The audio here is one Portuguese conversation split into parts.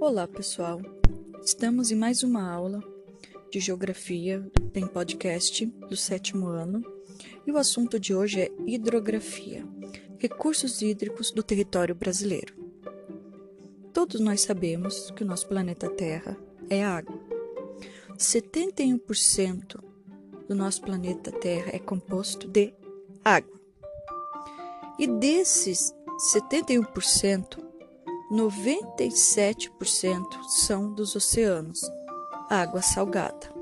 Olá, pessoal. Estamos em mais uma aula de geografia em podcast do sétimo ano e o assunto de hoje é hidrografia, recursos hídricos do território brasileiro. Todos nós sabemos que o nosso planeta Terra é água. 71% do nosso planeta Terra é composto de água. E desses 71%, 97% são dos oceanos, água salgada.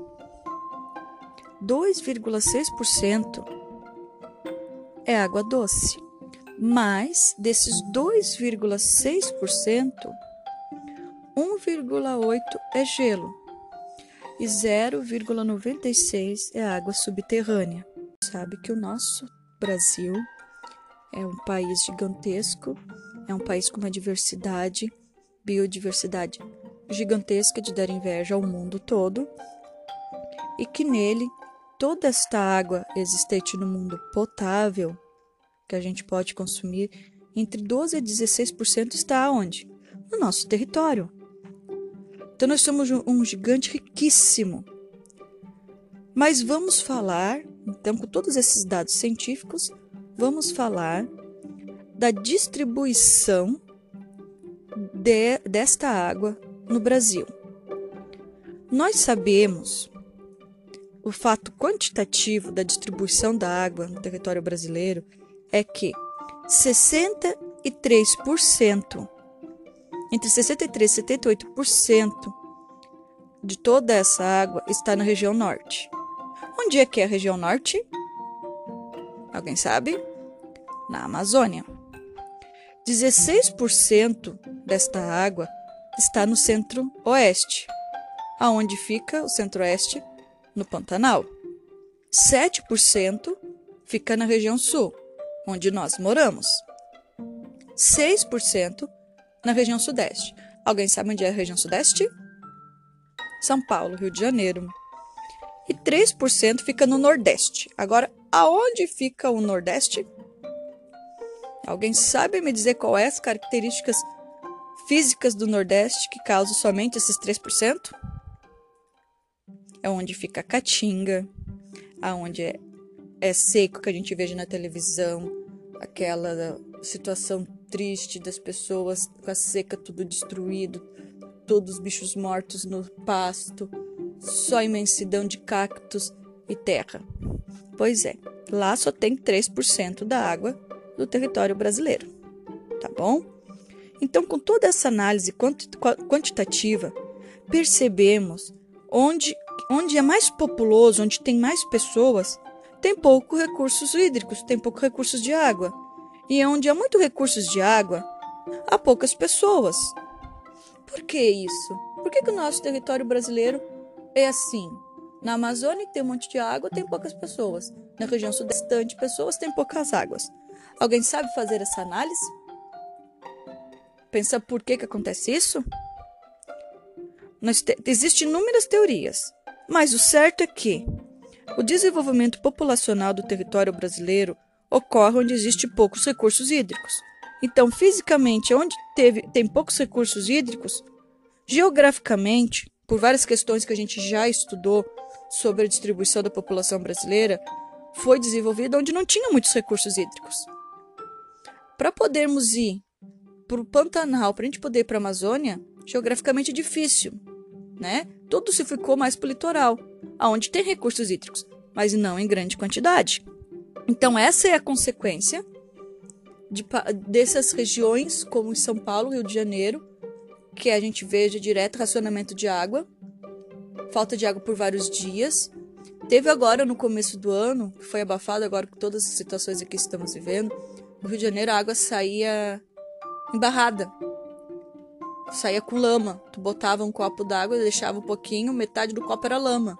2,6% é água doce, mas desses 2,6%, 1,8% é gelo e 0,96% é água subterrânea. Sabe que o nosso Brasil é um país gigantesco é um país com uma diversidade, biodiversidade gigantesca de dar inveja ao mundo todo e que nele toda esta água existente no mundo potável que a gente pode consumir, entre 12 a 16% está onde? No nosso território. Então nós somos um gigante riquíssimo. Mas vamos falar, então, com todos esses dados científicos, vamos falar da distribuição de, desta água no Brasil. Nós sabemos o fato quantitativo da distribuição da água no território brasileiro é que 63%, entre 63 e 78% de toda essa água está na região norte. Onde é que é a região norte? Alguém sabe? Na Amazônia. 16% desta água está no centro-oeste, aonde fica o centro-oeste no Pantanal. 7% fica na região sul, onde nós moramos. 6% na região sudeste. Alguém sabe onde é a região sudeste? São Paulo, Rio de Janeiro. E 3% fica no nordeste. Agora, aonde fica o nordeste? Alguém sabe me dizer qual é as características físicas do Nordeste que causam somente esses 3%? É onde fica a caatinga, aonde é, é seco que a gente veja na televisão, aquela situação triste das pessoas com a seca tudo destruído, todos os bichos mortos no pasto, só imensidão de cactos e terra. Pois é, lá só tem 3% da água do território brasileiro. Tá bom? Então, com toda essa análise quantitativa, percebemos onde, onde é mais populoso, onde tem mais pessoas, tem pouco recursos hídricos, tem pouco recursos de água. E onde há muito recursos de água, há poucas pessoas. Por que isso? Por que, que o nosso território brasileiro é assim? Na Amazônia tem um monte de água, tem poucas pessoas. Na região sudestante, pessoas têm poucas águas. Alguém sabe fazer essa análise? Pensa por que, que acontece isso? Existem inúmeras teorias, mas o certo é que o desenvolvimento populacional do território brasileiro ocorre onde existe poucos recursos hídricos. Então, fisicamente, onde teve, tem poucos recursos hídricos, geograficamente, por várias questões que a gente já estudou sobre a distribuição da população brasileira, foi desenvolvido onde não tinha muitos recursos hídricos. Para podermos ir para o Pantanal, para a gente poder ir para a Amazônia, geograficamente é difícil, né? Tudo se ficou mais para o litoral, aonde tem recursos hídricos, mas não em grande quantidade. Então essa é a consequência de, dessas regiões, como São Paulo, Rio de Janeiro, que a gente veja direto racionamento de água, falta de água por vários dias. Teve agora no começo do ano, que foi abafado agora com todas as situações que estamos vivendo, no Rio de Janeiro a água saía embarrada. Saía com lama. Tu botava um copo d'água, deixava um pouquinho, metade do copo era lama.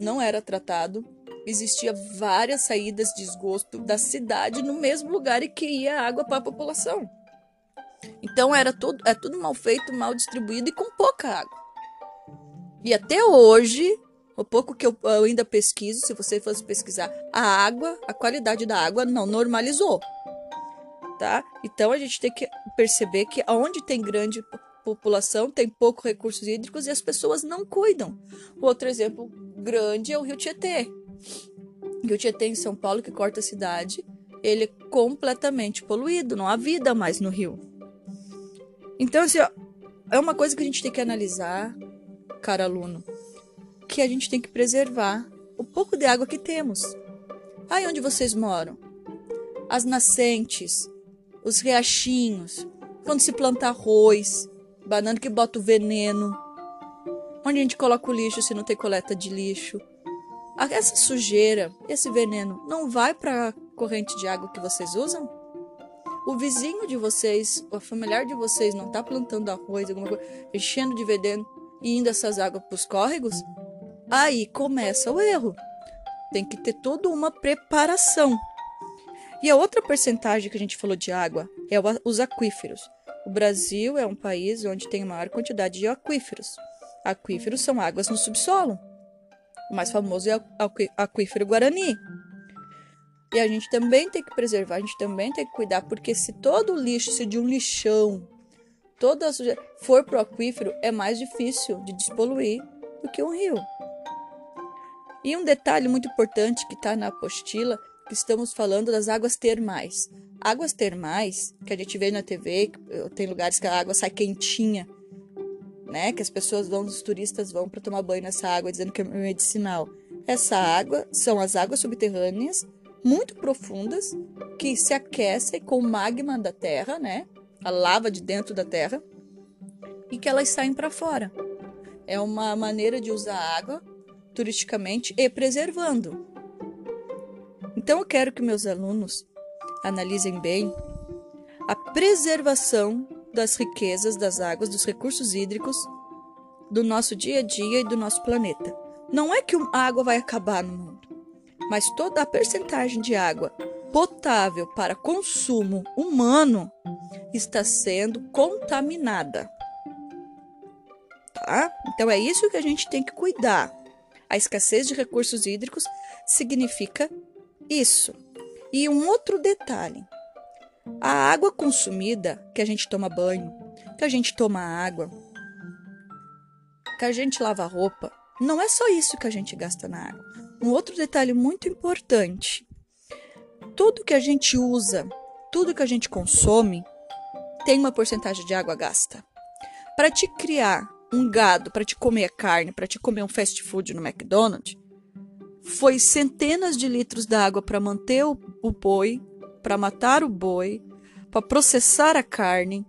Não era tratado. Existia várias saídas de esgoto da cidade no mesmo lugar e que ia água para a população. Então era tudo, é tudo mal feito, mal distribuído e com pouca água. E até hoje o pouco que eu, eu ainda pesquiso, se você fosse pesquisar, a água, a qualidade da água não normalizou. Tá? Então a gente tem que perceber que onde tem grande população tem poucos recursos hídricos e as pessoas não cuidam. Outro exemplo grande é o Rio Tietê. O Rio Tietê em São Paulo, que corta a cidade, ele é completamente poluído, não há vida mais no rio. Então, assim, ó, é uma coisa que a gente tem que analisar, cara aluno, que a gente tem que preservar o pouco de água que temos. Aí onde vocês moram? As nascentes, os riachinhos, quando se planta arroz, banana que bota o veneno, onde a gente coloca o lixo se não tem coleta de lixo. Essa sujeira, esse veneno, não vai para a corrente de água que vocês usam? O vizinho de vocês, o familiar de vocês, não está plantando arroz, alguma coisa, enchendo de veneno e indo essas águas para os córregos? Aí começa o erro. Tem que ter toda uma preparação. E a outra percentagem que a gente falou de água é os aquíferos. O Brasil é um país onde tem maior quantidade de aquíferos. Aquíferos são águas no subsolo. O mais famoso é o aquífero Guarani. E a gente também tem que preservar, a gente também tem que cuidar, porque se todo o lixo, se de um lixão, toda a sujeira for pro aquífero, é mais difícil de despoluir do que um rio. E um detalhe muito importante que está na apostila, que estamos falando das águas termais. Águas termais, que a gente vê na TV, tem lugares que a água sai quentinha, né? Que as pessoas vão, os turistas vão para tomar banho nessa água, dizendo que é medicinal. Essa água são as águas subterrâneas muito profundas que se aquecem com o magma da terra, né? A lava de dentro da terra e que elas saem para fora. É uma maneira de usar água turisticamente e preservando. Então eu quero que meus alunos analisem bem a preservação das riquezas das águas, dos recursos hídricos do nosso dia a dia e do nosso planeta. Não é que a água vai acabar no mundo, mas toda a percentagem de água potável para consumo humano está sendo contaminada. Tá? Então é isso que a gente tem que cuidar. A escassez de recursos hídricos significa isso. E um outro detalhe: a água consumida, que a gente toma banho, que a gente toma água, que a gente lava roupa, não é só isso que a gente gasta na água. Um outro detalhe muito importante: tudo que a gente usa, tudo que a gente consome, tem uma porcentagem de água gasta. Para te criar um gado, para te comer carne, para te comer um fast food no McDonald's, foi centenas de litros d'água para manter o, o boi, para matar o boi, para processar a carne,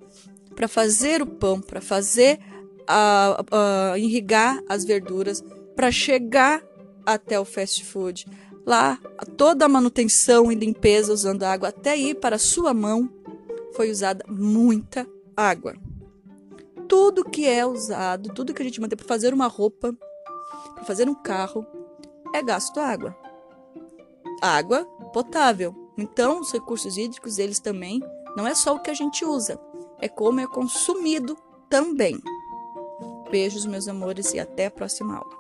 para fazer o pão, para fazer a, a, irrigar as verduras, para chegar até o fast food. Lá, toda a manutenção e limpeza usando água até ir para a sua mão, foi usada muita água. Tudo que é usado, tudo que a gente mantém para fazer uma roupa, para fazer um carro, é gasto água. Água potável. Então, os recursos hídricos, eles também, não é só o que a gente usa, é como é consumido também. Beijos, meus amores, e até a próxima aula.